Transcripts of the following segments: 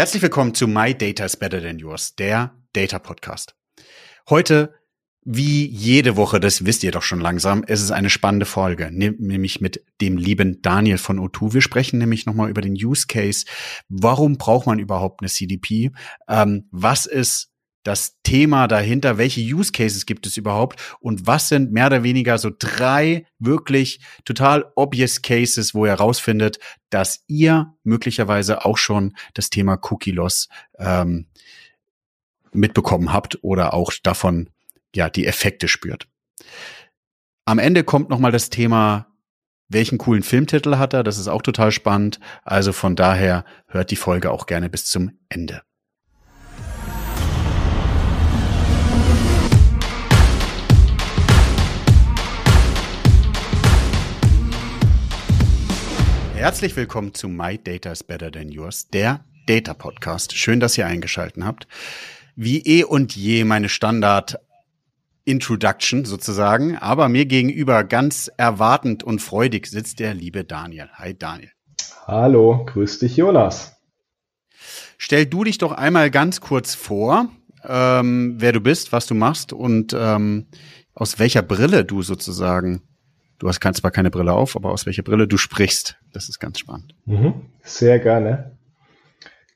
Herzlich willkommen zu My Data is Better Than Yours, der Data Podcast. Heute, wie jede Woche, das wisst ihr doch schon langsam, es ist eine spannende Folge, nämlich mit dem lieben Daniel von O2. Wir sprechen nämlich nochmal über den Use Case. Warum braucht man überhaupt eine CDP? Ähm, was ist das Thema dahinter, welche Use Cases gibt es überhaupt und was sind mehr oder weniger so drei wirklich total obvious Cases, wo ihr herausfindet, dass ihr möglicherweise auch schon das Thema Cookie Loss ähm, mitbekommen habt oder auch davon ja die Effekte spürt. Am Ende kommt noch mal das Thema welchen coolen Filmtitel hat er? Das ist auch total spannend. Also von daher hört die Folge auch gerne bis zum Ende. Herzlich willkommen zu My Data is Better Than Yours, der Data Podcast. Schön, dass ihr eingeschalten habt. Wie eh und je meine Standard Introduction sozusagen, aber mir gegenüber ganz erwartend und freudig sitzt der liebe Daniel. Hi Daniel. Hallo, grüß dich Jonas. Stell du dich doch einmal ganz kurz vor, ähm, wer du bist, was du machst und ähm, aus welcher Brille du sozusagen Du hast kannst zwar keine Brille auf, aber aus welcher Brille du sprichst. Das ist ganz spannend. Mhm, sehr gerne.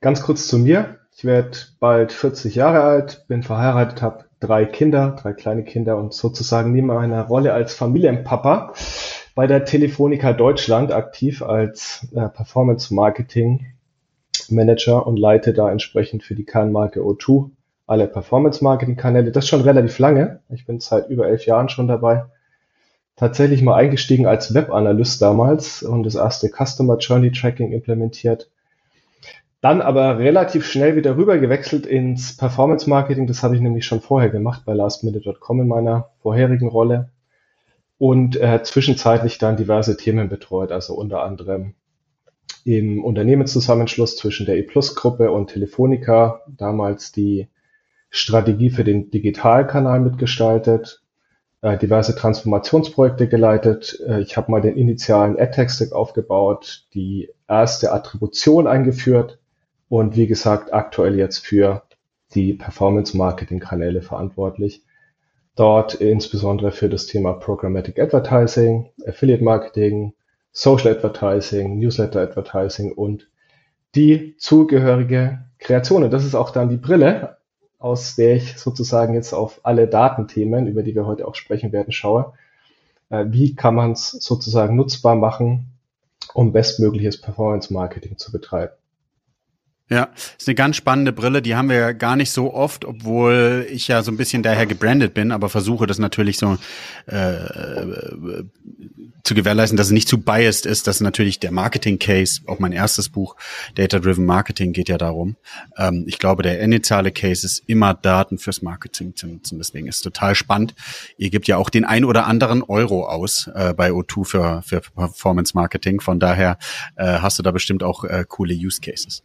Ganz kurz zu mir. Ich werde bald 40 Jahre alt, bin verheiratet, habe drei Kinder, drei kleine Kinder und sozusagen nehme eine Rolle als Familienpapa bei der Telefonica Deutschland aktiv als äh, Performance Marketing Manager und leite da entsprechend für die Kernmarke O2 alle Performance Marketing Kanäle. Das schon relativ lange. Ich bin seit über elf Jahren schon dabei tatsächlich mal eingestiegen als Webanalyst damals und das erste Customer Journey Tracking implementiert. Dann aber relativ schnell wieder rüber gewechselt ins Performance Marketing. Das habe ich nämlich schon vorher gemacht bei lastminute.com in meiner vorherigen Rolle. Und äh, zwischenzeitlich dann diverse Themen betreut, also unter anderem im Unternehmenszusammenschluss zwischen der E-Plus-Gruppe und Telefonica, damals die Strategie für den Digitalkanal mitgestaltet, äh, diverse Transformationsprojekte geleitet. Äh, ich habe mal den initialen AdTech-Stack aufgebaut, die erste Attribution eingeführt und wie gesagt aktuell jetzt für die Performance-Marketing-Kanäle verantwortlich. Dort insbesondere für das Thema Programmatic Advertising, Affiliate Marketing, Social Advertising, Newsletter Advertising und die zugehörige Kreation. Und das ist auch dann die Brille, aus der ich sozusagen jetzt auf alle Datenthemen, über die wir heute auch sprechen werden, schaue. Äh, wie kann man es sozusagen nutzbar machen, um bestmögliches Performance-Marketing zu betreiben? Ja, ist eine ganz spannende Brille, die haben wir ja gar nicht so oft, obwohl ich ja so ein bisschen daher gebrandet bin, aber versuche das natürlich so äh, zu gewährleisten, dass es nicht zu biased ist. Das ist natürlich der Marketing-Case, auch mein erstes Buch, Data-Driven Marketing, geht ja darum. Ähm, ich glaube, der initiale Case ist immer Daten fürs Marketing zu nutzen. Deswegen ist total spannend. Ihr gebt ja auch den ein oder anderen Euro aus äh, bei O2 für, für Performance Marketing. Von daher äh, hast du da bestimmt auch äh, coole Use Cases.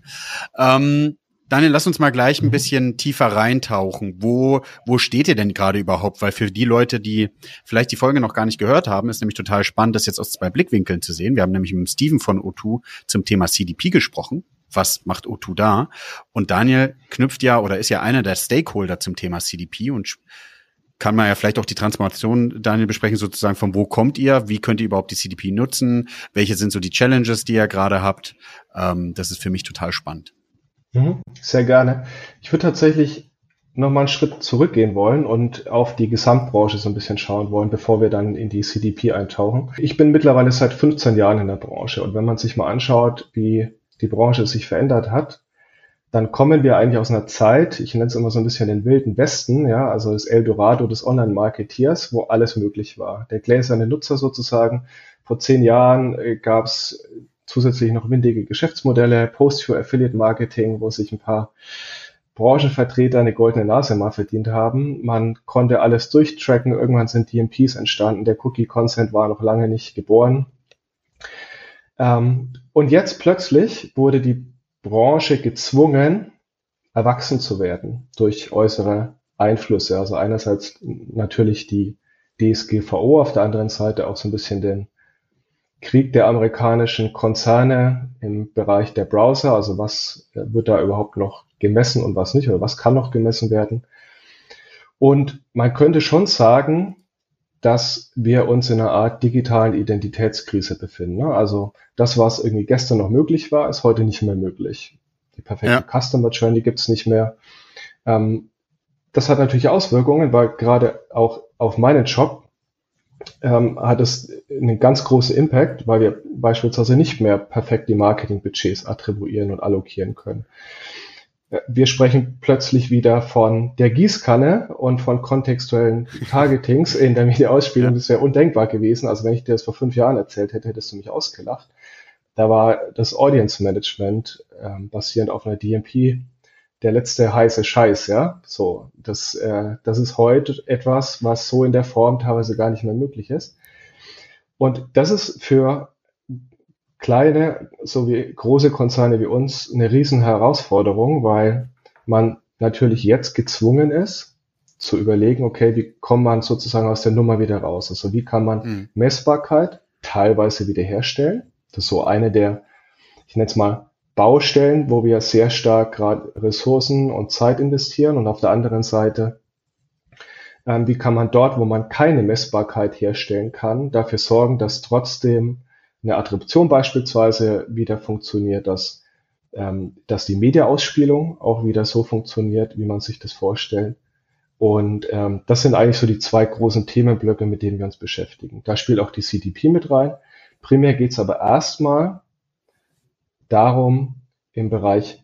Ähm, Daniel, lass uns mal gleich ein bisschen tiefer reintauchen. Wo, wo steht ihr denn gerade überhaupt? Weil für die Leute, die vielleicht die Folge noch gar nicht gehört haben, ist nämlich total spannend, das jetzt aus zwei Blickwinkeln zu sehen. Wir haben nämlich mit Steven von O2 zum Thema CDP gesprochen. Was macht O2 da? Und Daniel knüpft ja oder ist ja einer der Stakeholder zum Thema CDP und kann man ja vielleicht auch die Transformation, Daniel, besprechen, sozusagen von wo kommt ihr, wie könnt ihr überhaupt die CDP nutzen, welche sind so die Challenges, die ihr gerade habt. Ähm, das ist für mich total spannend. Mhm, sehr gerne. Ich würde tatsächlich noch mal einen Schritt zurückgehen wollen und auf die Gesamtbranche so ein bisschen schauen wollen, bevor wir dann in die CDP eintauchen. Ich bin mittlerweile seit 15 Jahren in der Branche und wenn man sich mal anschaut, wie die Branche sich verändert hat, dann kommen wir eigentlich aus einer Zeit, ich nenne es immer so ein bisschen den wilden Westen, ja, also das Eldorado des Online-Marketeers, wo alles möglich war. Der gläserne Nutzer sozusagen. Vor zehn Jahren äh, gab es zusätzlich noch windige Geschäftsmodelle, Post-for-Affiliate-Marketing, wo sich ein paar Branchenvertreter eine goldene Nase mal verdient haben. Man konnte alles durchtracken. Irgendwann sind DMPs entstanden. Der Cookie-Consent war noch lange nicht geboren. Ähm, und jetzt plötzlich wurde die Branche gezwungen, erwachsen zu werden durch äußere Einflüsse. Also einerseits natürlich die DSGVO, auf der anderen Seite auch so ein bisschen den Krieg der amerikanischen Konzerne im Bereich der Browser, also was wird da überhaupt noch gemessen und was nicht, oder was kann noch gemessen werden. Und man könnte schon sagen, dass wir uns in einer Art digitalen Identitätskrise befinden. Ne? Also das, was irgendwie gestern noch möglich war, ist heute nicht mehr möglich. Die perfekte ja. Customer Journey gibt es nicht mehr. Ähm, das hat natürlich Auswirkungen, weil gerade auch auf meinen Job ähm, hat es einen ganz großen Impact, weil wir beispielsweise nicht mehr perfekt die Marketingbudgets attribuieren und allokieren können wir sprechen plötzlich wieder von der Gießkanne und von kontextuellen Targetings in der Mediaausspielung. Das wäre undenkbar gewesen. Also wenn ich dir das vor fünf Jahren erzählt hätte, hättest du mich ausgelacht. Da war das Audience Management ähm, basierend auf einer DMP der letzte heiße Scheiß, ja. So, das, äh, das ist heute etwas, was so in der Form teilweise gar nicht mehr möglich ist. Und das ist für kleine sowie große Konzerne wie uns eine riesen Herausforderung, weil man natürlich jetzt gezwungen ist, zu überlegen, okay, wie kommt man sozusagen aus der Nummer wieder raus? Also wie kann man mhm. Messbarkeit teilweise wiederherstellen? Das ist so eine der, ich nenne es mal, Baustellen, wo wir sehr stark gerade Ressourcen und Zeit investieren und auf der anderen Seite, ähm, wie kann man dort, wo man keine Messbarkeit herstellen kann, dafür sorgen, dass trotzdem eine Attribution beispielsweise wieder funktioniert, dass, ähm, dass die Mediaausspielung auch wieder so funktioniert, wie man sich das vorstellt. Und ähm, das sind eigentlich so die zwei großen Themenblöcke, mit denen wir uns beschäftigen. Da spielt auch die CDP mit rein. Primär geht es aber erstmal darum, im Bereich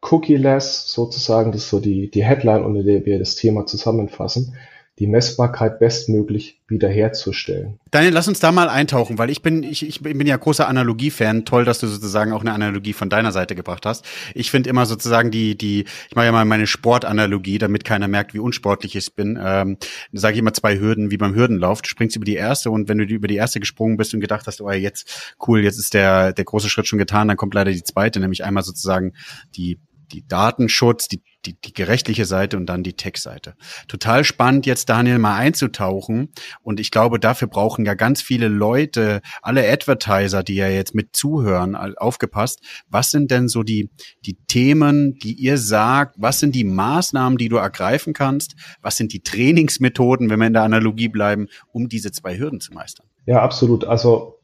Cookie-less sozusagen, das ist so die, die Headline, unter der wir das Thema zusammenfassen, die Messbarkeit bestmöglich wiederherzustellen. Daniel, lass uns da mal eintauchen, weil ich bin, ich, ich bin ja großer Analogie-Fan. Toll, dass du sozusagen auch eine Analogie von deiner Seite gebracht hast. Ich finde immer sozusagen die, die, ich mache ja mal meine Sportanalogie, damit keiner merkt, wie unsportlich ich bin. Ähm, sage ich immer zwei Hürden, wie beim Hürdenlauf. Du springst über die erste und wenn du über die erste gesprungen bist und gedacht hast, oh jetzt cool, jetzt ist der, der große Schritt schon getan, dann kommt leider die zweite, nämlich einmal sozusagen die die Datenschutz, die, die, die gerechtliche Seite und dann die Tech-Seite. Total spannend, jetzt Daniel mal einzutauchen. Und ich glaube, dafür brauchen ja ganz viele Leute, alle Advertiser, die ja jetzt mit zuhören, aufgepasst. Was sind denn so die, die Themen, die ihr sagt? Was sind die Maßnahmen, die du ergreifen kannst? Was sind die Trainingsmethoden, wenn wir in der Analogie bleiben, um diese zwei Hürden zu meistern? Ja, absolut. Also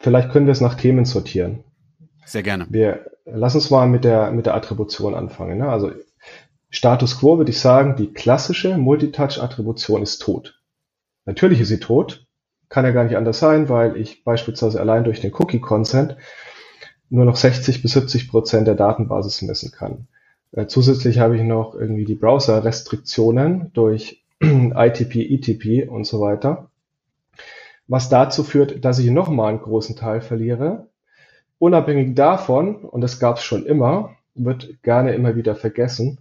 vielleicht können wir es nach Themen sortieren. Sehr gerne. Wir lass uns mal mit der, mit der Attribution anfangen. Ne? Also Status quo würde ich sagen, die klassische Multitouch-Attribution ist tot. Natürlich ist sie tot, kann ja gar nicht anders sein, weil ich beispielsweise allein durch den Cookie-Consent nur noch 60 bis 70 Prozent der Datenbasis messen kann. Äh, zusätzlich habe ich noch irgendwie die Browser-Restriktionen durch ITP, ETP und so weiter, was dazu führt, dass ich nochmal einen großen Teil verliere, Unabhängig davon, und das gab es schon immer, wird gerne immer wieder vergessen,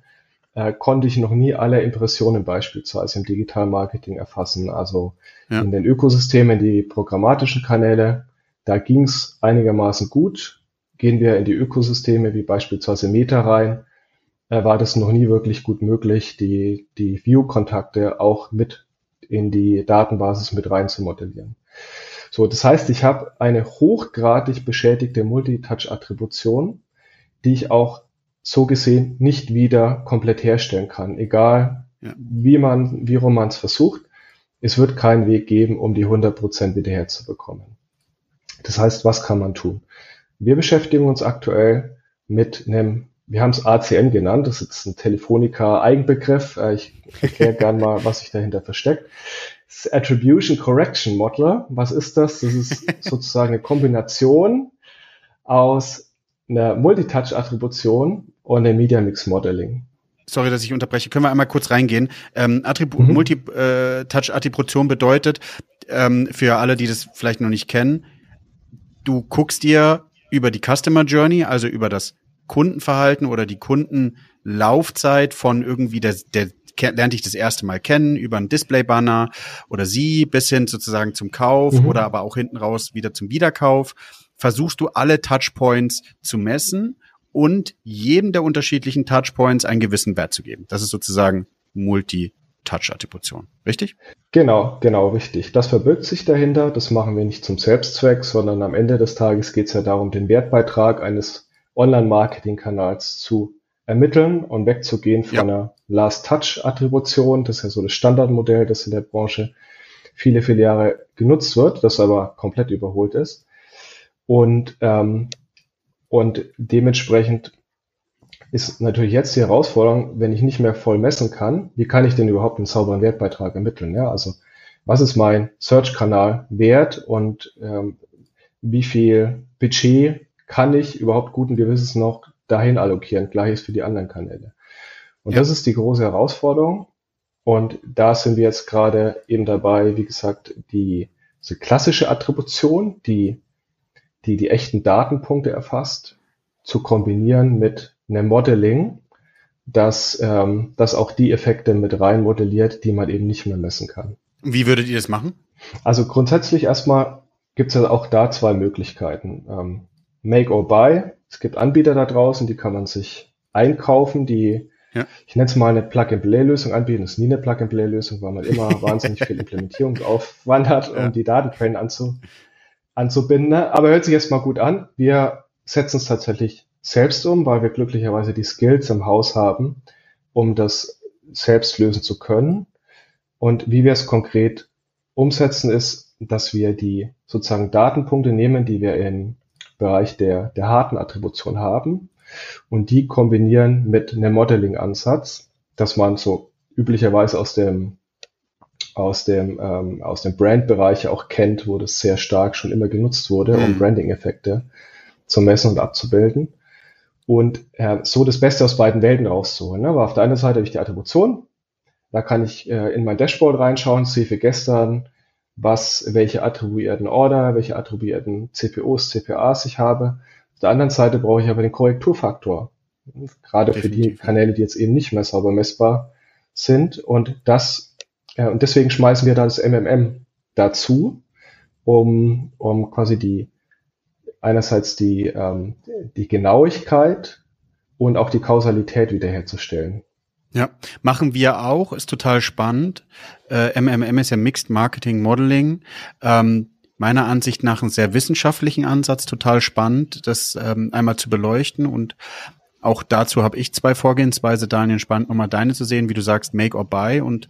äh, konnte ich noch nie alle Impressionen beispielsweise im Digital-Marketing erfassen. Also ja. in den Ökosystemen, die programmatischen Kanäle, da ging es einigermaßen gut. Gehen wir in die Ökosysteme wie beispielsweise Meta rein, äh, war das noch nie wirklich gut möglich, die, die View-Kontakte auch mit in die Datenbasis mit rein zu modellieren. So, das heißt, ich habe eine hochgradig beschädigte Multitouch-Attribution, die ich auch so gesehen nicht wieder komplett herstellen kann. Egal, ja. wie man, wie rum man es versucht, es wird keinen Weg geben, um die 100% wieder herzubekommen. Das heißt, was kann man tun? Wir beschäftigen uns aktuell mit einem, wir haben es ACN genannt, das ist ein Telefonica-Eigenbegriff. Äh, ich erkläre gern mal, was sich dahinter versteckt. Das Attribution Correction Modeler. Was ist das? Das ist sozusagen eine Kombination aus einer Multitouch-Attribution und einem Media Mix Modeling. Sorry, dass ich unterbreche. Können wir einmal kurz reingehen? Ähm, Attribu mhm. Multi-Touch-Attribution bedeutet, ähm, für alle, die das vielleicht noch nicht kennen, du guckst dir über die Customer Journey, also über das Kundenverhalten oder die Kundenlaufzeit von irgendwie der, der lernte ich das erste Mal kennen über einen Display-Banner oder sie bis hin sozusagen zum Kauf mhm. oder aber auch hinten raus wieder zum Wiederkauf. Versuchst du alle Touchpoints zu messen und jedem der unterschiedlichen Touchpoints einen gewissen Wert zu geben. Das ist sozusagen Multi Touch-Attribution. Richtig? Genau, genau, richtig. Das verbirgt sich dahinter. Das machen wir nicht zum Selbstzweck, sondern am Ende des Tages geht es ja darum, den Wertbeitrag eines Online-Marketing-Kanals zu ermitteln und wegzugehen von ja. einer Last-Touch-Attribution. Das ist ja so das Standardmodell, das in der Branche viele, viele Jahre genutzt wird, das aber komplett überholt ist. Und, ähm, und dementsprechend ist natürlich jetzt die Herausforderung, wenn ich nicht mehr voll messen kann, wie kann ich denn überhaupt einen sauberen Wertbeitrag ermitteln? Ja, also was ist mein Search-Kanal wert und ähm, wie viel Budget kann ich überhaupt guten Gewissens noch dahin allokieren? Gleiches für die anderen Kanäle. Und ja. das ist die große Herausforderung. Und da sind wir jetzt gerade eben dabei, wie gesagt, die, die klassische Attribution, die, die die echten Datenpunkte erfasst, zu kombinieren mit einem Modeling, das, ähm, das auch die Effekte mit rein modelliert, die man eben nicht mehr messen kann. Wie würdet ihr das machen? Also grundsätzlich erstmal gibt es ja auch da zwei Möglichkeiten. Ähm, Make or Buy. Es gibt Anbieter da draußen, die kann man sich einkaufen, die ja. ich nenne es mal eine Plug-and-Play-Lösung anbieten. Das ist nie eine Plug-and-Play-Lösung, weil man immer wahnsinnig viel Implementierungsaufwand hat, um ja. die Datenquellen anzu, anzubinden. Aber hört sich erstmal gut an. Wir setzen es tatsächlich selbst um, weil wir glücklicherweise die Skills im Haus haben, um das selbst lösen zu können. Und wie wir es konkret umsetzen, ist, dass wir die sozusagen Datenpunkte nehmen, die wir im Bereich der, der harten Attribution haben und die kombinieren mit einem Modeling-Ansatz, dass man so üblicherweise aus dem aus dem ähm, aus dem Brand-Bereich auch kennt, wo das sehr stark schon immer genutzt wurde, um mhm. Branding-Effekte zu messen und abzubilden und äh, so das Beste aus beiden Welten rauszuholen. Ne? Aber auf der einen Seite habe ich die Attribution, da kann ich äh, in mein Dashboard reinschauen, sehe für gestern, was, welche attribuierten Order, welche attribuierten CPOs, CPAs ich habe. Auf der anderen Seite brauche ich aber den Korrekturfaktor. Gerade Definitiv. für die Kanäle, die jetzt eben nicht mehr sauber messbar sind. Und das, äh, und deswegen schmeißen wir da das MMM dazu, um, um quasi die, einerseits die, ähm, die Genauigkeit und auch die Kausalität wiederherzustellen. Ja, machen wir auch, ist total spannend. Äh, MMM ist ja Mixed Marketing Modeling. Ähm, meiner Ansicht nach einen sehr wissenschaftlichen Ansatz, total spannend, das ähm, einmal zu beleuchten. Und auch dazu habe ich zwei Vorgehensweise, Daniel, spannend nochmal deine zu sehen, wie du sagst, make or buy. Und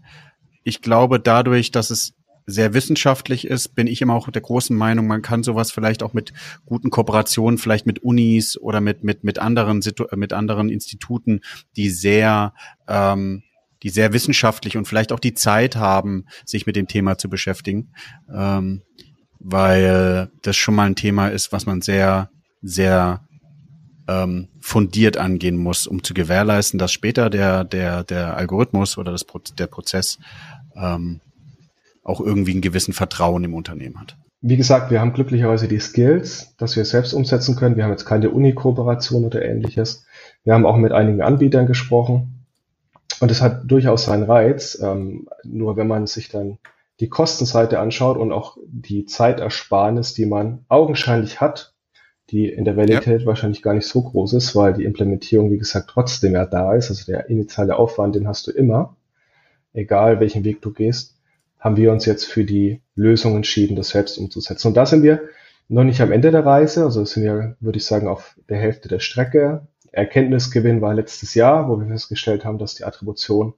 ich glaube dadurch, dass es sehr wissenschaftlich ist, bin ich immer auch der großen Meinung, man kann sowas vielleicht auch mit guten Kooperationen, vielleicht mit Unis oder mit mit mit anderen Situ mit anderen Instituten, die sehr ähm, die sehr wissenschaftlich und vielleicht auch die Zeit haben, sich mit dem Thema zu beschäftigen, ähm, weil das schon mal ein Thema ist, was man sehr sehr ähm, fundiert angehen muss, um zu gewährleisten, dass später der der der Algorithmus oder das der Prozess ähm, auch irgendwie einen gewissen Vertrauen im Unternehmen hat. Wie gesagt, wir haben glücklicherweise die Skills, dass wir es selbst umsetzen können. Wir haben jetzt keine Uni-Kooperation oder ähnliches. Wir haben auch mit einigen Anbietern gesprochen. Und es hat durchaus seinen Reiz. Ähm, nur wenn man sich dann die Kostenseite anschaut und auch die Zeitersparnis, die man augenscheinlich hat, die in der Realität ja. wahrscheinlich gar nicht so groß ist, weil die Implementierung, wie gesagt, trotzdem ja da ist. Also der initiale Aufwand, den hast du immer, egal welchen Weg du gehst haben wir uns jetzt für die Lösung entschieden, das selbst umzusetzen. Und da sind wir noch nicht am Ende der Reise, also sind wir, würde ich sagen, auf der Hälfte der Strecke. Erkenntnisgewinn war letztes Jahr, wo wir festgestellt haben, dass die Attribution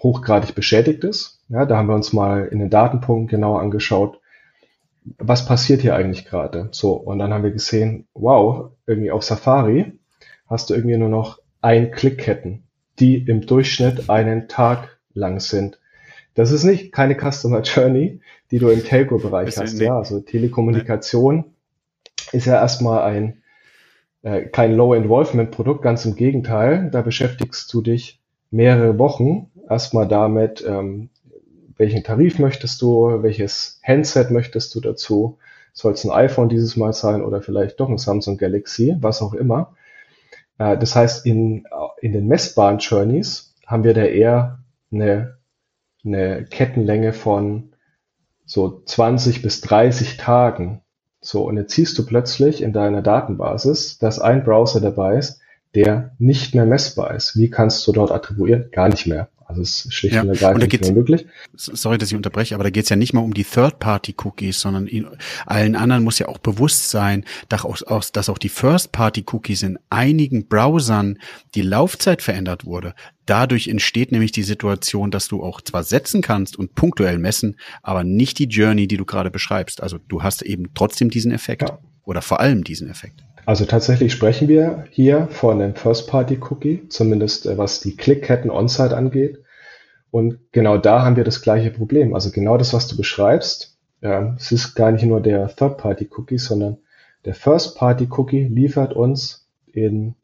hochgradig beschädigt ist. Ja, da haben wir uns mal in den Datenpunkten genauer angeschaut, was passiert hier eigentlich gerade. So, und dann haben wir gesehen, wow, irgendwie auf Safari hast du irgendwie nur noch ein Klickketten, die im Durchschnitt einen Tag lang sind. Das ist nicht keine Customer Journey, die du im Telco-Bereich hast. Ja, also Telekommunikation nee. ist ja erstmal ein äh, kein Low-Involvement-Produkt, ganz im Gegenteil. Da beschäftigst du dich mehrere Wochen erstmal damit, ähm, welchen Tarif möchtest du, welches Handset möchtest du dazu. Soll es ein iPhone dieses Mal sein oder vielleicht doch ein Samsung Galaxy, was auch immer. Äh, das heißt, in, in den messbaren Journeys haben wir da eher eine eine Kettenlänge von so 20 bis 30 Tagen. So, und jetzt siehst du plötzlich in deiner Datenbasis, dass ein Browser dabei ist, der nicht mehr messbar ist. Wie kannst du dort attribuieren? Gar nicht mehr. Also es ist schlicht ja. und ergreifend nicht möglich. Sorry, dass ich unterbreche, aber da geht es ja nicht mal um die Third-Party-Cookies, sondern allen anderen muss ja auch bewusst sein, dass auch, dass auch die First-Party-Cookies in einigen Browsern die Laufzeit verändert wurde. Dadurch entsteht nämlich die Situation, dass du auch zwar setzen kannst und punktuell messen, aber nicht die Journey, die du gerade beschreibst. Also du hast eben trotzdem diesen Effekt ja. oder vor allem diesen Effekt. Also tatsächlich sprechen wir hier von einem First-Party-Cookie, zumindest äh, was die Klickketten on-site angeht. Und genau da haben wir das gleiche Problem. Also genau das, was du beschreibst, ja, es ist gar nicht nur der Third-Party-Cookie, sondern der First-Party-Cookie liefert uns in,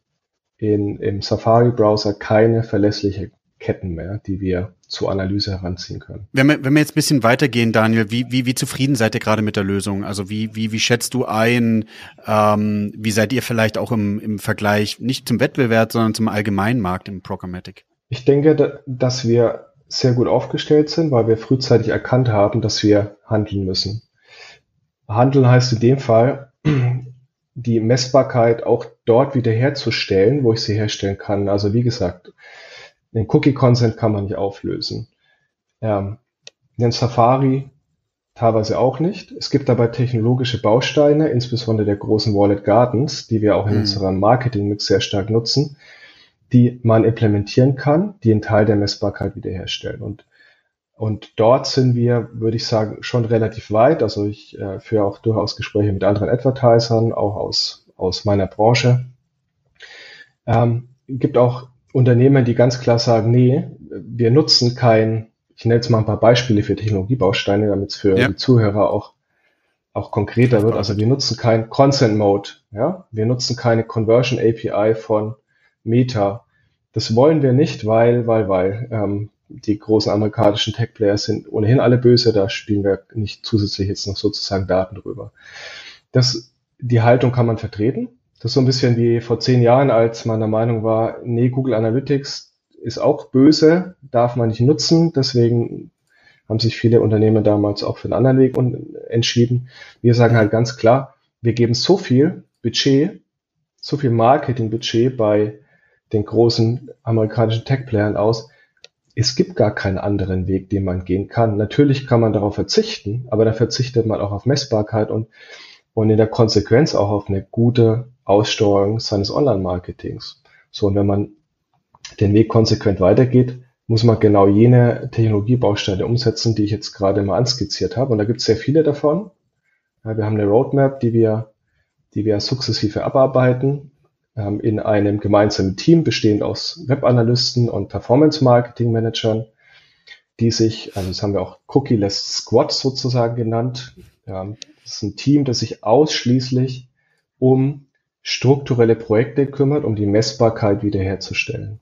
in, im Safari-Browser keine verlässliche Ketten mehr, die wir zur Analyse heranziehen können. Wenn wir, wenn wir jetzt ein bisschen weitergehen, Daniel, wie, wie, wie zufrieden seid ihr gerade mit der Lösung? Also wie, wie, wie schätzt du ein, ähm, wie seid ihr vielleicht auch im, im Vergleich nicht zum Wettbewerb, sondern zum allgemeinen Markt im Programmatic? Ich denke, dass wir sehr gut aufgestellt sind, weil wir frühzeitig erkannt haben, dass wir handeln müssen. Handeln heißt in dem Fall, die Messbarkeit auch dort wiederherzustellen, wo ich sie herstellen kann. Also wie gesagt, den Cookie-Consent kann man nicht auflösen. Ähm, den Safari teilweise auch nicht. Es gibt dabei technologische Bausteine, insbesondere der großen Wallet Gardens, die wir auch in mhm. unserem Marketing-Mix sehr stark nutzen, die man implementieren kann, die einen Teil der Messbarkeit wiederherstellen. Und, und dort sind wir, würde ich sagen, schon relativ weit. Also ich äh, führe auch durchaus Gespräche mit anderen Advertisern, auch aus, aus meiner Branche. Ähm, gibt auch Unternehmen, die ganz klar sagen, nee, wir nutzen kein, ich nenne jetzt mal ein paar Beispiele für Technologiebausteine, damit es für ja. die Zuhörer auch, auch konkreter wird. Also wir nutzen kein Consent Mode, ja, wir nutzen keine Conversion API von Meta. Das wollen wir nicht, weil, weil, weil ähm, die großen amerikanischen Tech-Players sind ohnehin alle böse, da spielen wir nicht zusätzlich jetzt noch sozusagen Daten drüber. Das, die Haltung kann man vertreten. Das ist so ein bisschen wie vor zehn Jahren, als man der Meinung war, nee, Google Analytics ist auch böse, darf man nicht nutzen. Deswegen haben sich viele Unternehmen damals auch für einen anderen Weg entschieden. Wir sagen halt ganz klar, wir geben so viel Budget, so viel Marketingbudget bei den großen amerikanischen Tech-Playern aus. Es gibt gar keinen anderen Weg, den man gehen kann. Natürlich kann man darauf verzichten, aber da verzichtet man auch auf Messbarkeit und, und in der Konsequenz auch auf eine gute Aussteuerung seines Online-Marketings. So, und wenn man den Weg konsequent weitergeht, muss man genau jene Technologiebausteine umsetzen, die ich jetzt gerade mal anskizziert habe. Und da gibt es sehr viele davon. Ja, wir haben eine Roadmap, die wir, die wir sukzessive abarbeiten ähm, in einem gemeinsamen Team bestehend aus Webanalysten und Performance-Marketing-Managern, die sich, also das haben wir auch Cookie-less Squad sozusagen genannt. Ja, das ist ein Team, das sich ausschließlich um strukturelle Projekte kümmert, um die Messbarkeit wiederherzustellen.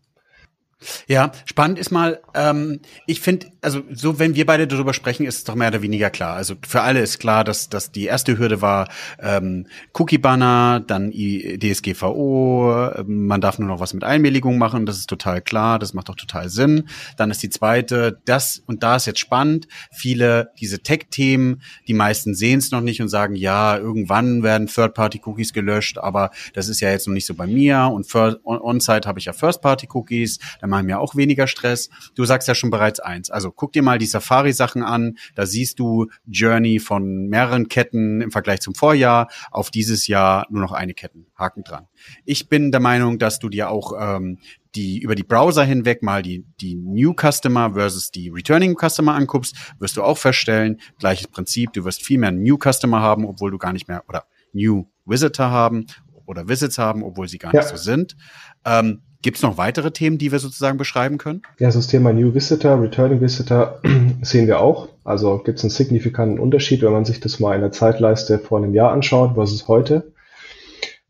Ja, spannend ist mal, ähm, ich finde, also so, wenn wir beide darüber sprechen, ist es doch mehr oder weniger klar. Also für alle ist klar, dass, dass die erste Hürde war ähm, Cookie-Banner, dann DSGVO, man darf nur noch was mit Einwilligung machen, das ist total klar, das macht doch total Sinn. Dann ist die zweite, das, und da ist jetzt spannend, viele diese Tech-Themen, die meisten sehen es noch nicht und sagen, ja, irgendwann werden Third-Party-Cookies gelöscht, aber das ist ja jetzt noch nicht so bei mir und On-Site habe ich ja First-Party-Cookies, dann machen wir auch weniger Stress. Du sagst ja schon bereits eins. Also guck dir mal die Safari-Sachen an. Da siehst du Journey von mehreren Ketten im Vergleich zum Vorjahr auf dieses Jahr nur noch eine Ketten. Haken dran. Ich bin der Meinung, dass du dir auch ähm, die über die Browser hinweg mal die, die New Customer versus die Returning Customer anguckst, wirst du auch feststellen, gleiches Prinzip, du wirst viel mehr New Customer haben, obwohl du gar nicht mehr, oder New Visitor haben oder Visits haben, obwohl sie gar ja. nicht so sind. Ähm, Gibt es noch weitere Themen, die wir sozusagen beschreiben können? Ja, das Thema New Visitor, Returning Visitor sehen wir auch. Also gibt es einen signifikanten Unterschied, wenn man sich das mal in der Zeitleiste vor einem Jahr anschaut versus heute.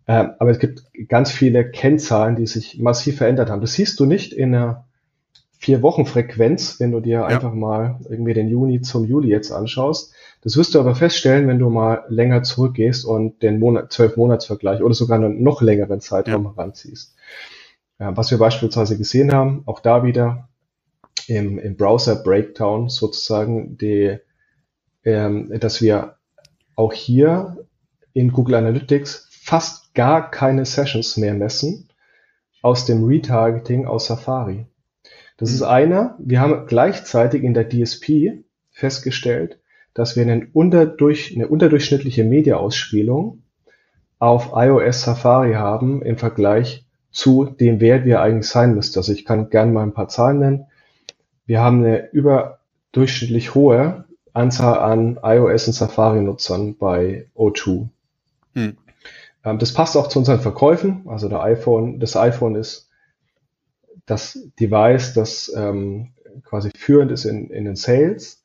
Ähm, aber es gibt ganz viele Kennzahlen, die sich massiv verändert haben. Das siehst du nicht in einer Vier-Wochen-Frequenz, wenn du dir ja. einfach mal irgendwie den Juni zum Juli jetzt anschaust. Das wirst du aber feststellen, wenn du mal länger zurückgehst und den Monat, zwölf Monatsvergleich oder sogar einen noch längeren Zeitraum ja. heranziehst. Ja, was wir beispielsweise gesehen haben, auch da wieder im, im Browser Breakdown sozusagen, die, ähm, dass wir auch hier in Google Analytics fast gar keine Sessions mehr messen aus dem Retargeting aus Safari. Das ist einer. Wir haben gleichzeitig in der DSP festgestellt, dass wir einen unterdurch, eine unterdurchschnittliche Media-Ausspielung auf iOS Safari haben im Vergleich zu dem Wert, wie er eigentlich sein müsste. Also ich kann gerne mal ein paar Zahlen nennen. Wir haben eine überdurchschnittlich hohe Anzahl an iOS und Safari-Nutzern bei O2. Hm. Ähm, das passt auch zu unseren Verkäufen. Also der iPhone, das iPhone ist das Device, das ähm, quasi führend ist in, in den Sales.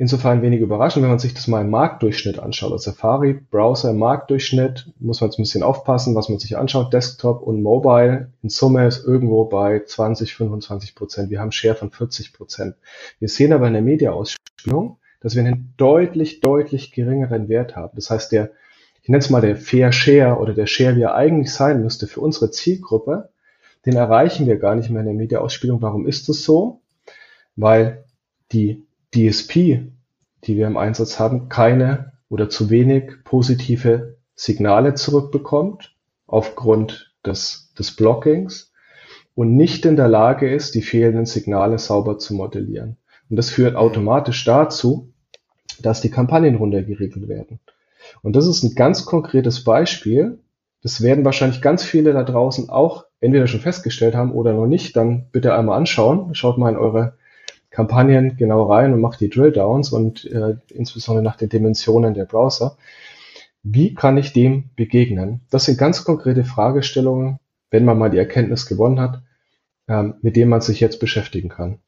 Insofern wenig überraschend, wenn man sich das mal im Marktdurchschnitt anschaut. Also Safari, Browser, Marktdurchschnitt, muss man jetzt ein bisschen aufpassen, was man sich anschaut. Desktop und Mobile in Summe ist irgendwo bei 20, 25 Prozent. Wir haben Share von 40 Prozent. Wir sehen aber in der Media-Ausspielung, dass wir einen deutlich, deutlich geringeren Wert haben. Das heißt, der, ich nenne es mal der Fair Share oder der Share, wie er eigentlich sein müsste für unsere Zielgruppe, den erreichen wir gar nicht mehr in der Media-Ausspielung. Warum ist das so? Weil die DSP, die wir im Einsatz haben, keine oder zu wenig positive Signale zurückbekommt aufgrund des, des Blockings und nicht in der Lage ist, die fehlenden Signale sauber zu modellieren. Und das führt automatisch dazu, dass die Kampagnen runtergeriegelt werden. Und das ist ein ganz konkretes Beispiel. Das werden wahrscheinlich ganz viele da draußen auch entweder schon festgestellt haben oder noch nicht. Dann bitte einmal anschauen. Schaut mal in eure Kampagnen genau rein und macht die Drill-Downs und äh, insbesondere nach den Dimensionen der Browser. Wie kann ich dem begegnen? Das sind ganz konkrete Fragestellungen, wenn man mal die Erkenntnis gewonnen hat, ähm, mit denen man sich jetzt beschäftigen kann.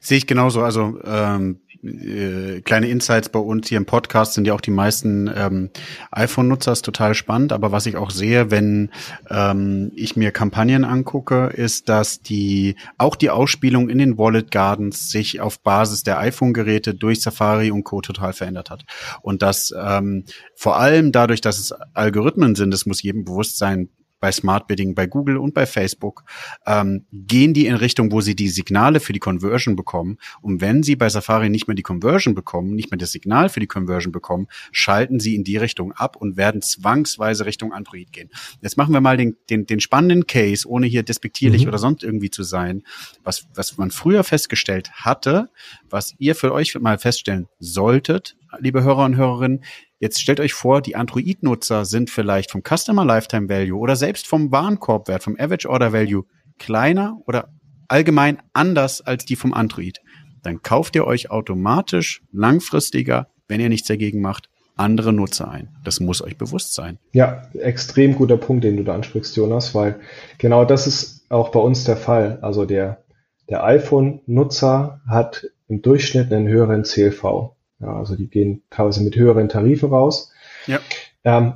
Sehe ich genauso. Also ähm, äh, kleine Insights bei uns hier im Podcast sind ja auch die meisten ähm, iPhone-Nutzer, ist total spannend. Aber was ich auch sehe, wenn ähm, ich mir Kampagnen angucke, ist, dass die auch die Ausspielung in den Wallet Gardens sich auf Basis der iPhone-Geräte durch Safari und Co. total verändert hat. Und dass ähm, vor allem dadurch, dass es Algorithmen sind, das muss jedem bewusst sein, bei Smart Bidding, bei Google und bei Facebook, ähm, gehen die in Richtung, wo sie die Signale für die Conversion bekommen. Und wenn sie bei Safari nicht mehr die Conversion bekommen, nicht mehr das Signal für die Conversion bekommen, schalten sie in die Richtung ab und werden zwangsweise Richtung Android gehen. Jetzt machen wir mal den, den, den spannenden Case, ohne hier despektierlich mhm. oder sonst irgendwie zu sein, was, was man früher festgestellt hatte, was ihr für euch mal feststellen solltet, liebe Hörer und Hörerinnen, Jetzt stellt euch vor, die Android-Nutzer sind vielleicht vom Customer Lifetime Value oder selbst vom Warenkorbwert, vom Average Order Value kleiner oder allgemein anders als die vom Android. Dann kauft ihr euch automatisch langfristiger, wenn ihr nichts dagegen macht, andere Nutzer ein. Das muss euch bewusst sein. Ja, extrem guter Punkt, den du da ansprichst, Jonas, weil genau das ist auch bei uns der Fall. Also der, der iPhone-Nutzer hat im Durchschnitt einen höheren CLV. Ja, also die gehen teilweise mit höheren Tarifen raus. Ja. Ähm,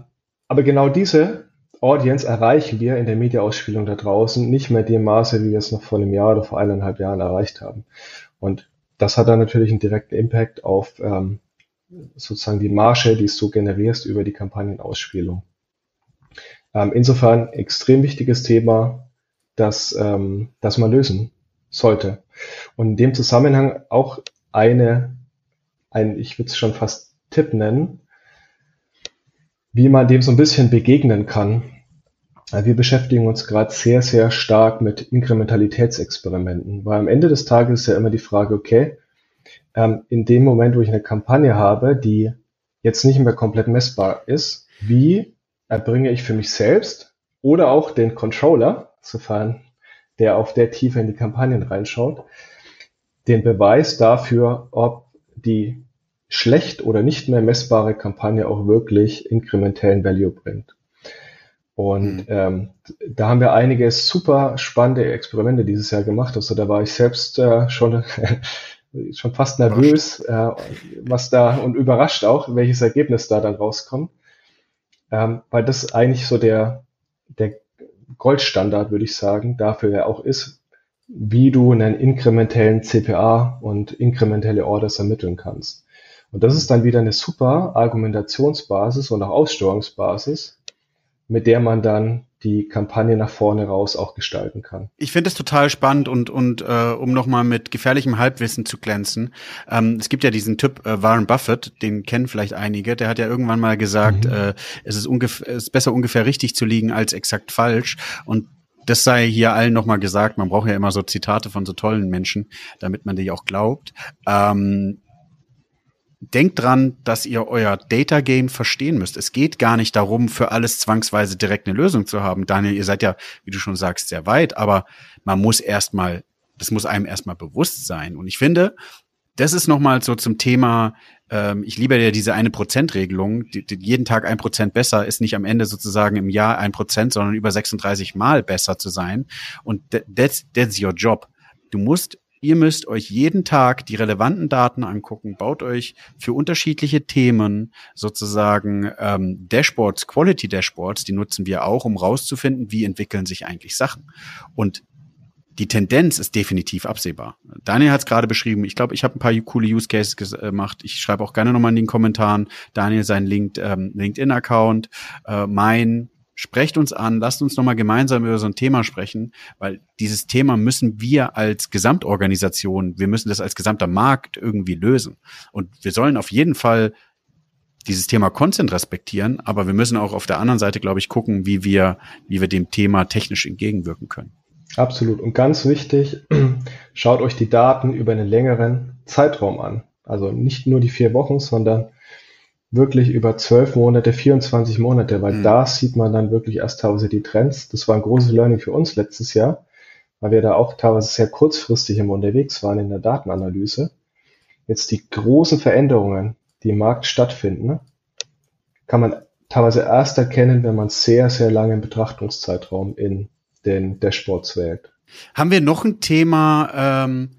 aber genau diese Audience erreichen wir in der Media-Ausspielung da draußen nicht mehr dem Maße, wie wir es noch vor einem Jahr oder vor eineinhalb Jahren erreicht haben. Und das hat dann natürlich einen direkten Impact auf ähm, sozusagen die Marge, die du generierst über die Kampagnenausspielung. Ähm, insofern extrem wichtiges Thema, das, ähm, das man lösen sollte. Und in dem Zusammenhang auch eine ein, ich würde es schon fast Tipp nennen, wie man dem so ein bisschen begegnen kann. Wir beschäftigen uns gerade sehr, sehr stark mit Inkrementalitätsexperimenten, weil am Ende des Tages ist ja immer die Frage, okay, ähm, in dem Moment, wo ich eine Kampagne habe, die jetzt nicht mehr komplett messbar ist, wie erbringe ich für mich selbst oder auch den Controller, sofern der auf der Tiefe in die Kampagnen reinschaut, den Beweis dafür, ob die schlecht oder nicht mehr messbare Kampagne auch wirklich inkrementellen Value bringt. Und mhm. ähm, da haben wir einige super spannende Experimente dieses Jahr gemacht. Also da war ich selbst äh, schon schon fast nervös, äh, was da und überrascht auch, welches Ergebnis da dann rauskommt, ähm, weil das eigentlich so der der Goldstandard, würde ich sagen, dafür ja auch ist, wie du einen inkrementellen CPA und inkrementelle Orders ermitteln kannst. Und das ist dann wieder eine super Argumentationsbasis und auch Aussteuerungsbasis, mit der man dann die Kampagne nach vorne raus auch gestalten kann. Ich finde es total spannend und und äh, um nochmal mit gefährlichem Halbwissen zu glänzen. Ähm, es gibt ja diesen Typ äh, Warren Buffett, den kennen vielleicht einige. Der hat ja irgendwann mal gesagt, mhm. äh, es ist ungefähr es ist besser ungefähr richtig zu liegen als exakt falsch. Und das sei hier allen nochmal gesagt. Man braucht ja immer so Zitate von so tollen Menschen, damit man die auch glaubt. Ähm, denkt dran, dass ihr euer Data Game verstehen müsst. Es geht gar nicht darum, für alles zwangsweise direkt eine Lösung zu haben. Daniel, ihr seid ja, wie du schon sagst, sehr weit, aber man muss erstmal, das muss einem erstmal bewusst sein. Und ich finde, das ist nochmal so zum Thema, ähm, ich liebe ja diese eine Prozent-Regelung, die, die, jeden Tag ein Prozent besser ist nicht am Ende sozusagen im Jahr ein Prozent, sondern über 36 Mal besser zu sein. Und that's, that's your job. Du musst Ihr müsst euch jeden Tag die relevanten Daten angucken, baut euch für unterschiedliche Themen sozusagen ähm, Dashboards, Quality Dashboards, die nutzen wir auch, um rauszufinden, wie entwickeln sich eigentlich Sachen. Und die Tendenz ist definitiv absehbar. Daniel hat es gerade beschrieben. Ich glaube, ich habe ein paar coole Use Cases gemacht. Ich schreibe auch gerne nochmal in den Kommentaren. Daniel sein ähm, LinkedIn-Account, äh, mein. Sprecht uns an, lasst uns nochmal gemeinsam über so ein Thema sprechen, weil dieses Thema müssen wir als Gesamtorganisation, wir müssen das als gesamter Markt irgendwie lösen. Und wir sollen auf jeden Fall dieses Thema Consent respektieren, aber wir müssen auch auf der anderen Seite, glaube ich, gucken, wie wir, wie wir dem Thema technisch entgegenwirken können. Absolut. Und ganz wichtig, schaut euch die Daten über einen längeren Zeitraum an. Also nicht nur die vier Wochen, sondern wirklich über zwölf Monate, 24 Monate, weil mhm. da sieht man dann wirklich erst teilweise die Trends. Das war ein großes Learning für uns letztes Jahr, weil wir da auch teilweise sehr kurzfristig immer unterwegs waren in der Datenanalyse. Jetzt die großen Veränderungen, die im Markt stattfinden, kann man teilweise erst erkennen, wenn man sehr, sehr lange im Betrachtungszeitraum in den Dashboards wählt. Haben wir noch ein Thema, ähm,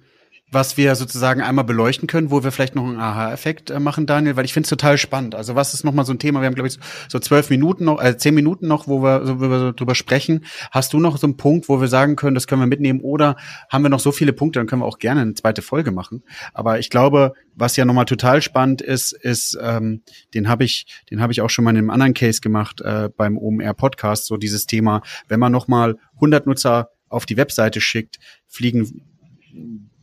was wir sozusagen einmal beleuchten können, wo wir vielleicht noch einen Aha-Effekt äh, machen, Daniel, weil ich finde es total spannend. Also was ist nochmal so ein Thema? Wir haben, glaube ich, so zwölf Minuten noch, äh, zehn Minuten noch, wo wir, so, wo wir so drüber sprechen. Hast du noch so einen Punkt, wo wir sagen können, das können wir mitnehmen? Oder haben wir noch so viele Punkte, dann können wir auch gerne eine zweite Folge machen. Aber ich glaube, was ja nochmal total spannend ist, ist, ähm, den habe ich, den habe ich auch schon mal in einem anderen Case gemacht äh, beim OMR Podcast, so dieses Thema, wenn man nochmal 100 Nutzer auf die Webseite schickt, fliegen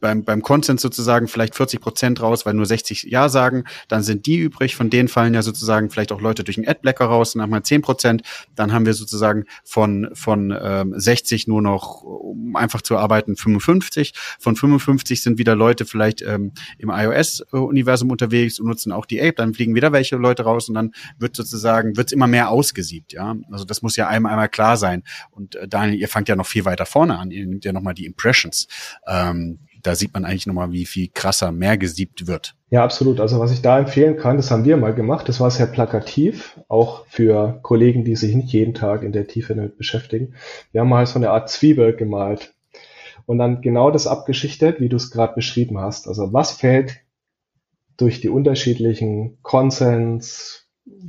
beim, beim Consent sozusagen vielleicht 40 Prozent raus, weil nur 60 Ja sagen, dann sind die übrig, von denen fallen ja sozusagen vielleicht auch Leute durch den Adblocker raus, dann haben wir 10 Prozent, dann haben wir sozusagen von, von ähm, 60 nur noch, um einfach zu arbeiten, 55. Von 55 sind wieder Leute vielleicht ähm, im iOS-Universum unterwegs und nutzen auch die Ape, dann fliegen wieder welche Leute raus und dann wird sozusagen, wird's immer mehr ausgesiebt, ja. Also das muss ja einem einmal klar sein. Und äh, Daniel, ihr fangt ja noch viel weiter vorne an, ihr nehmt ja nochmal die Impressions. Ähm, da sieht man eigentlich nochmal, wie viel krasser mehr gesiebt wird. Ja, absolut. Also was ich da empfehlen kann, das haben wir mal gemacht. Das war sehr plakativ, auch für Kollegen, die sich nicht jeden Tag in der Tiefe damit beschäftigen. Wir haben mal so eine Art Zwiebel gemalt und dann genau das abgeschichtet, wie du es gerade beschrieben hast. Also was fällt durch die unterschiedlichen Consents,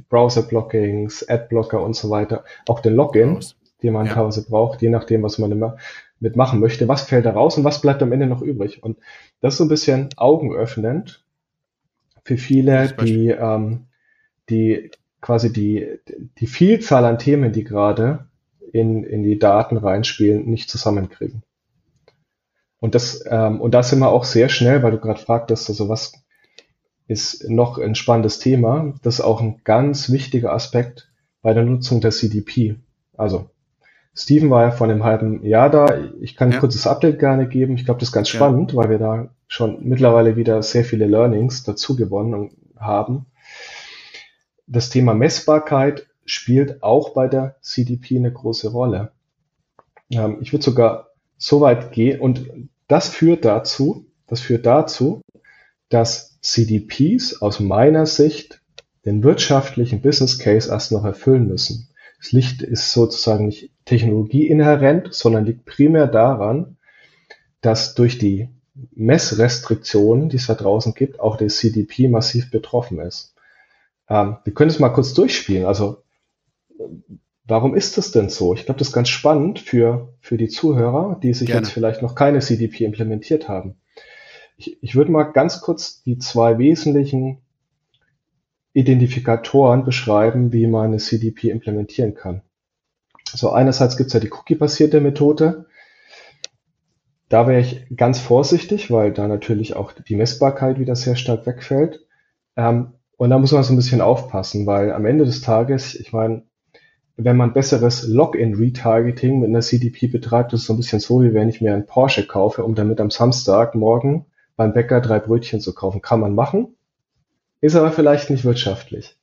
Browser-Blockings, Ad-Blocker und so weiter, auch den Login, den man ja. teilweise braucht, je nachdem, was man immer mitmachen möchte, was fällt da raus und was bleibt am Ende noch übrig. Und das ist so ein bisschen augenöffnend für viele, die, ähm, die quasi die, die Vielzahl an Themen, die gerade in, in die Daten reinspielen, nicht zusammenkriegen. Und das, ähm, und da sind wir auch sehr schnell, weil du gerade fragtest, also was ist noch ein spannendes Thema. Das ist auch ein ganz wichtiger Aspekt bei der Nutzung der CDP. Also Steven war ja vor einem halben Jahr da. Ich kann ein ja. kurzes Update gerne geben. Ich glaube, das ist ganz spannend, ja. weil wir da schon mittlerweile wieder sehr viele Learnings dazu gewonnen haben. Das Thema Messbarkeit spielt auch bei der CDP eine große Rolle. Ähm, ich würde sogar so weit gehen und das führt dazu, das führt dazu, dass CDPs aus meiner Sicht den wirtschaftlichen Business Case erst noch erfüllen müssen. Das Licht ist sozusagen nicht technologieinhärent, sondern liegt primär daran, dass durch die Messrestriktionen, die es da draußen gibt, auch der CDP massiv betroffen ist. Ähm, wir können es mal kurz durchspielen. Also, warum ist das denn so? Ich glaube, das ist ganz spannend für, für die Zuhörer, die sich Gerne. jetzt vielleicht noch keine CDP implementiert haben. Ich, ich würde mal ganz kurz die zwei wesentlichen Identifikatoren beschreiben, wie man eine CDP implementieren kann. So einerseits gibt es ja die cookie-basierte Methode. Da wäre ich ganz vorsichtig, weil da natürlich auch die Messbarkeit wieder sehr stark wegfällt. Ähm, und da muss man so ein bisschen aufpassen, weil am Ende des Tages, ich meine, wenn man besseres Login-Retargeting mit einer CDP betreibt, ist so ein bisschen so, wie wenn ich mir einen Porsche kaufe, um damit am Samstagmorgen beim Bäcker drei Brötchen zu kaufen. Kann man machen, ist aber vielleicht nicht wirtschaftlich.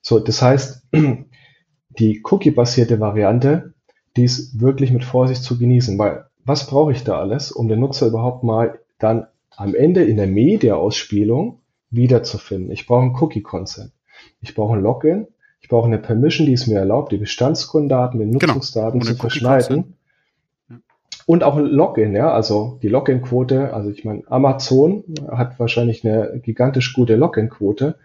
So, das heißt, die Cookie-basierte Variante, die ist wirklich mit Vorsicht zu genießen, weil was brauche ich da alles, um den Nutzer überhaupt mal dann am Ende in der Media-Ausspielung wiederzufinden? Ich brauche einen Cookie-Consent. Ich brauche ein Login. Ich brauche eine Permission, die es mir erlaubt, die Bestandskundendaten mit genau. Nutzungsdaten genau. zu verschneiden. Und auch ein Login, ja, also die Login-Quote, also ich meine, Amazon hat wahrscheinlich eine gigantisch gute Login-Quote.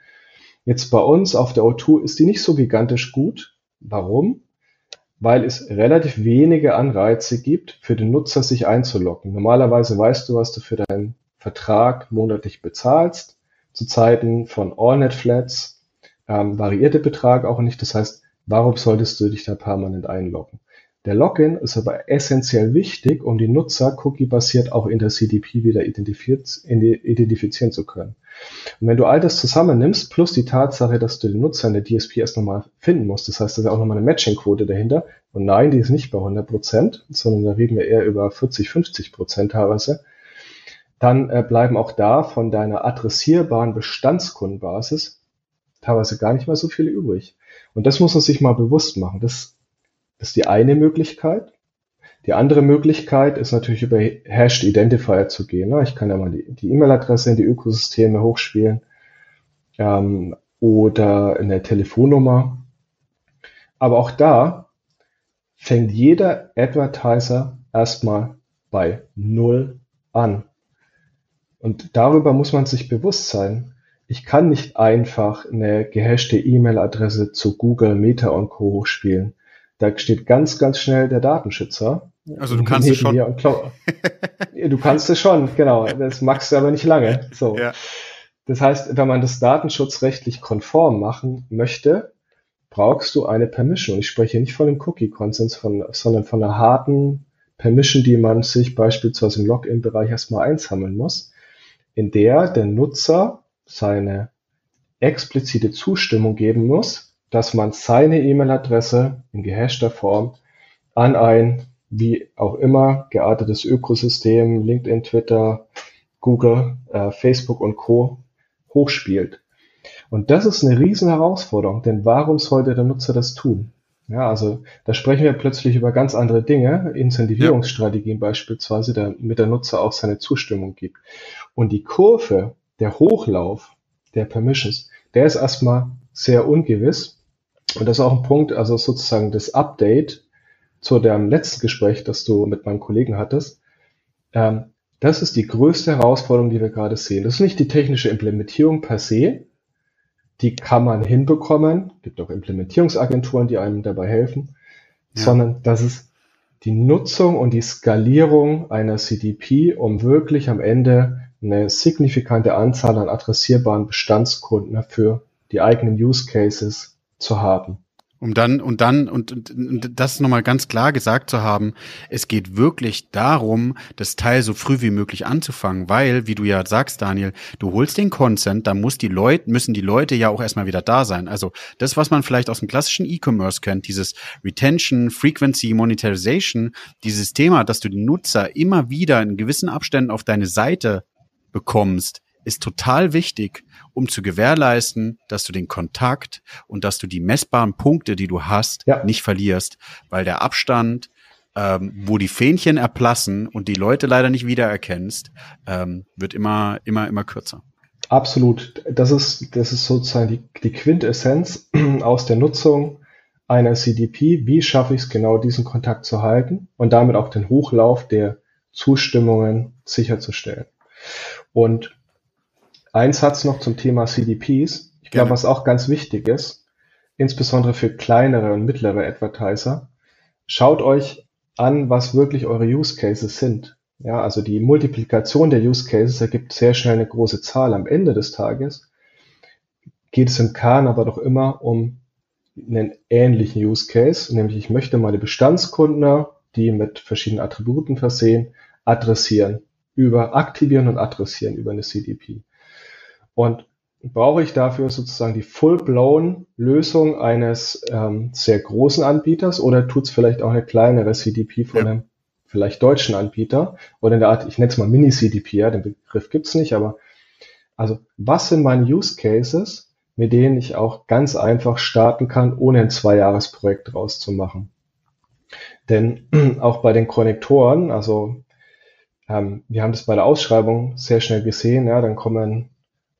Jetzt bei uns auf der O2 ist die nicht so gigantisch gut. Warum? Weil es relativ wenige Anreize gibt, für den Nutzer sich einzuloggen. Normalerweise weißt du, was du für deinen Vertrag monatlich bezahlst. Zu Zeiten von AllNet-Flats ähm, variiert der Betrag auch nicht. Das heißt, warum solltest du dich da permanent einloggen? Der Login ist aber essentiell wichtig, um die Nutzer cookie-basiert auch in der CDP wieder identifizieren zu können. Und wenn du all das zusammennimmst, plus die Tatsache, dass du den Nutzer in der DSP erst nochmal finden musst, das heißt, da ist auch nochmal eine Matching-Quote dahinter. Und nein, die ist nicht bei 100 Prozent, sondern da reden wir eher über 40, 50 Prozent teilweise. Dann äh, bleiben auch da von deiner adressierbaren Bestandskundenbasis teilweise gar nicht mehr so viele übrig. Und das muss man sich mal bewusst machen. Das ist die eine Möglichkeit. Die andere Möglichkeit ist natürlich über Hashed Identifier zu gehen. Ich kann ja mal die E-Mail-Adresse in die Ökosysteme hochspielen ähm, oder eine Telefonnummer. Aber auch da fängt jeder Advertiser erstmal bei Null an. Und darüber muss man sich bewusst sein. Ich kann nicht einfach eine gehashte E-Mail-Adresse zu Google, Meta und Co. hochspielen. Da steht ganz, ganz schnell der Datenschützer also du kannst es schon. du kannst es schon, genau. Das magst du aber nicht lange. So. Ja. Das heißt, wenn man das datenschutzrechtlich konform machen möchte, brauchst du eine Permission. Ich spreche nicht von dem Cookie-Consens, von, sondern von einer harten Permission, die man sich beispielsweise im Login-Bereich erstmal einsammeln muss, in der der Nutzer seine explizite Zustimmung geben muss, dass man seine E-Mail-Adresse in gehashter Form an ein wie auch immer geartetes Ökosystem, LinkedIn, Twitter, Google, äh, Facebook und Co. hochspielt. Und das ist eine riesen Herausforderung, denn warum sollte der Nutzer das tun? Ja, also da sprechen wir plötzlich über ganz andere Dinge, Incentivierungsstrategien ja. beispielsweise, damit der Nutzer auch seine Zustimmung gibt. Und die Kurve, der Hochlauf der Permissions, der ist erstmal sehr ungewiss. Und das ist auch ein Punkt, also sozusagen das Update zu deinem letzten Gespräch, das du mit meinem Kollegen hattest, ähm, das ist die größte Herausforderung, die wir gerade sehen. Das ist nicht die technische Implementierung per se, die kann man hinbekommen, es gibt auch Implementierungsagenturen, die einem dabei helfen, ja. sondern das ist die Nutzung und die Skalierung einer CDP, um wirklich am Ende eine signifikante Anzahl an adressierbaren Bestandskunden für die eigenen Use Cases zu haben. Um dann und dann und, und, und das nochmal ganz klar gesagt zu haben, es geht wirklich darum, das Teil so früh wie möglich anzufangen, weil, wie du ja sagst, Daniel, du holst den Consent, da muss die Leute, müssen die Leute ja auch erstmal wieder da sein. Also das, was man vielleicht aus dem klassischen E-Commerce kennt, dieses Retention, Frequency, Monetarization, dieses Thema, dass du die Nutzer immer wieder in gewissen Abständen auf deine Seite bekommst, ist total wichtig, um zu gewährleisten, dass du den Kontakt und dass du die messbaren Punkte, die du hast, ja. nicht verlierst, weil der Abstand, ähm, wo die Fähnchen erplassen und die Leute leider nicht wiedererkennst, ähm, wird immer, immer, immer kürzer. Absolut. Das ist, das ist sozusagen die, die Quintessenz aus der Nutzung einer CDP. Wie schaffe ich es genau, diesen Kontakt zu halten und damit auch den Hochlauf der Zustimmungen sicherzustellen? Und ein Satz noch zum Thema CDPs. Ich glaube, was auch ganz wichtig ist, insbesondere für kleinere und mittlere Advertiser, schaut euch an, was wirklich eure Use Cases sind. Ja, also die Multiplikation der Use Cases ergibt sehr schnell eine große Zahl. Am Ende des Tages geht es im Kern aber doch immer um einen ähnlichen Use Case, nämlich ich möchte meine Bestandskunden, die mit verschiedenen Attributen versehen, adressieren, über aktivieren und adressieren über eine CDP. Und brauche ich dafür sozusagen die full-blown Lösung eines ähm, sehr großen Anbieters oder tut es vielleicht auch eine kleinere CDP von ja. einem vielleicht deutschen Anbieter oder in der Art, ich nenne es mal Mini-CDP, ja, den Begriff gibt's nicht, aber also was sind meine Use Cases, mit denen ich auch ganz einfach starten kann, ohne ein Zwei-Jahres-Projekt draus zu machen. Denn auch bei den Konnektoren, also ähm, wir haben das bei der Ausschreibung sehr schnell gesehen, ja, dann kommen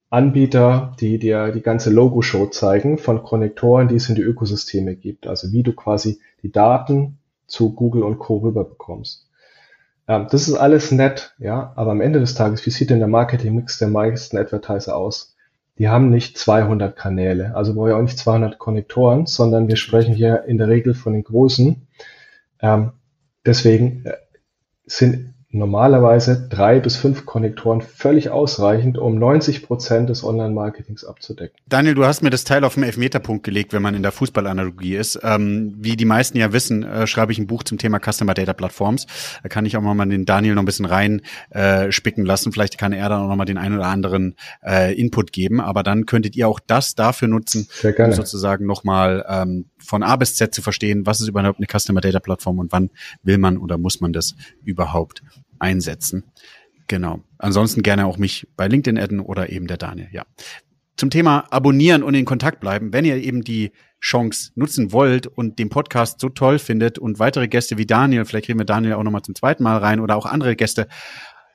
Anbieter, die dir die ganze Logo-Show zeigen von Konnektoren, die es in die Ökosysteme gibt. Also wie du quasi die Daten zu Google und Co. rüberbekommst. Ähm, das ist alles nett, ja, aber am Ende des Tages, wie sieht denn der Marketing-Mix der meisten Advertiser aus? Die haben nicht 200 Kanäle, also brauche ich auch nicht 200 Konnektoren, sondern wir sprechen hier in der Regel von den großen. Ähm, deswegen äh, sind normalerweise drei bis fünf Konnektoren völlig ausreichend, um 90 Prozent des Online-Marketings abzudecken. Daniel, du hast mir das Teil auf den Elfmeterpunkt gelegt, wenn man in der Fußballanalogie ist. Ähm, wie die meisten ja wissen, äh, schreibe ich ein Buch zum Thema Customer Data Platforms. Da kann ich auch mal den Daniel noch ein bisschen rein äh, spicken lassen. Vielleicht kann er dann auch noch mal den einen oder anderen äh, Input geben. Aber dann könntet ihr auch das dafür nutzen, um sozusagen noch mal ähm, von A bis Z zu verstehen, was ist überhaupt eine Customer Data Plattform und wann will man oder muss man das überhaupt einsetzen. Genau. Ansonsten gerne auch mich bei LinkedIn adden oder eben der Daniel, ja. Zum Thema abonnieren und in Kontakt bleiben. Wenn ihr eben die Chance nutzen wollt und den Podcast so toll findet und weitere Gäste wie Daniel, vielleicht kriegen wir Daniel auch nochmal zum zweiten Mal rein oder auch andere Gäste,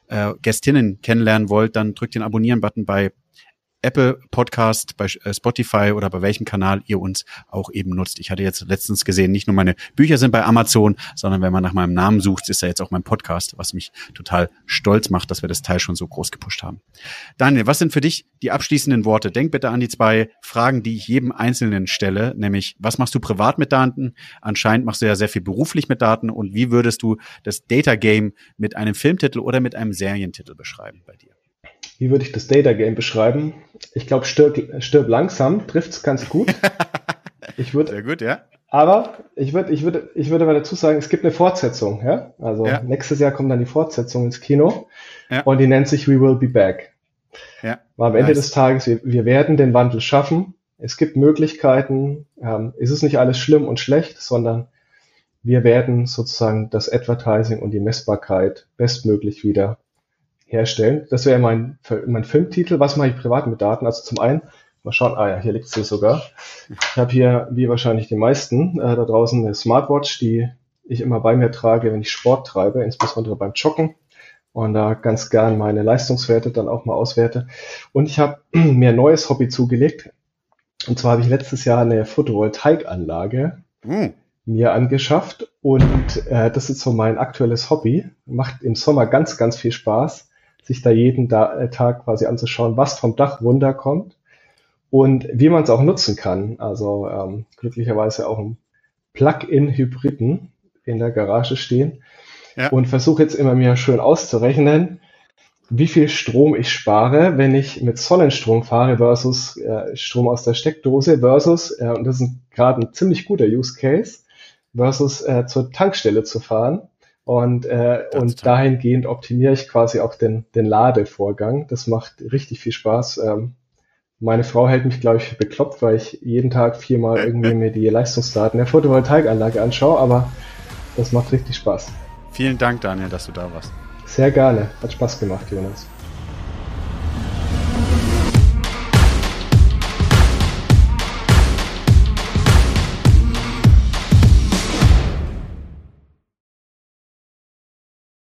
äh, Gästinnen kennenlernen wollt, dann drückt den Abonnieren-Button bei Apple Podcast, bei äh, Spotify oder bei welchem Kanal ihr uns auch eben nutzt. Ich hatte jetzt letztens gesehen, nicht nur meine Bücher sind bei Amazon, sondern wenn man nach meinem Namen sucht, ist ja jetzt auch mein Podcast, was mich total stolz macht, dass wir das Teil schon so groß gepusht haben. Daniel, was sind für dich die abschließenden Worte? Denk bitte an die zwei Fragen, die ich jedem Einzelnen stelle, nämlich was machst du privat mit Daten? Anscheinend machst du ja sehr viel beruflich mit Daten und wie würdest du das Data Game mit einem Filmtitel oder mit einem Serientitel beschreiben bei dir? Wie würde ich das Data Game beschreiben? Ich glaube, stirb, stirb langsam, trifft's ganz gut. Ich würde, Sehr gut, ja. Aber ich würde, ich würde, ich würde mal dazu sagen, es gibt eine Fortsetzung, ja. Also ja. nächstes Jahr kommt dann die Fortsetzung ins Kino ja. und die nennt sich We Will Be Back. Ja. Weil am Ende nice. des Tages, wir, wir werden den Wandel schaffen. Es gibt Möglichkeiten. Ähm, es ist nicht alles schlimm und schlecht, sondern wir werden sozusagen das Advertising und die Messbarkeit bestmöglich wieder herstellen. Das wäre mein, mein Filmtitel. Was mache ich privat mit Daten? Also zum einen, mal schauen, ah ja, hier liegt es sogar. Ich habe hier, wie wahrscheinlich die meisten äh, da draußen, eine Smartwatch, die ich immer bei mir trage, wenn ich Sport treibe, insbesondere beim Joggen und da ganz gern meine Leistungswerte dann auch mal auswerte. Und ich habe mir ein neues Hobby zugelegt. Und zwar habe ich letztes Jahr eine Photovoltaikanlage mm. mir angeschafft und äh, das ist so mein aktuelles Hobby. Macht im Sommer ganz, ganz viel Spaß sich da jeden äh, Tag quasi anzuschauen, was vom Dach runterkommt und wie man es auch nutzen kann. Also ähm, glücklicherweise auch ein Plug-in-Hybriden in der Garage stehen ja. und versuche jetzt immer mir schön auszurechnen, wie viel Strom ich spare, wenn ich mit Sonnenstrom fahre versus äh, Strom aus der Steckdose versus, äh, und das ist gerade ein ziemlich guter Use Case, versus äh, zur Tankstelle zu fahren und, äh, und dahingehend optimiere ich quasi auch den, den Ladevorgang. Das macht richtig viel Spaß. Ähm, meine Frau hält mich, glaube ich, bekloppt, weil ich jeden Tag viermal irgendwie mir die Leistungsdaten der Photovoltaikanlage anschaue, aber das macht richtig Spaß. Vielen Dank, Daniel, dass du da warst. Sehr gerne. Hat Spaß gemacht, Jonas.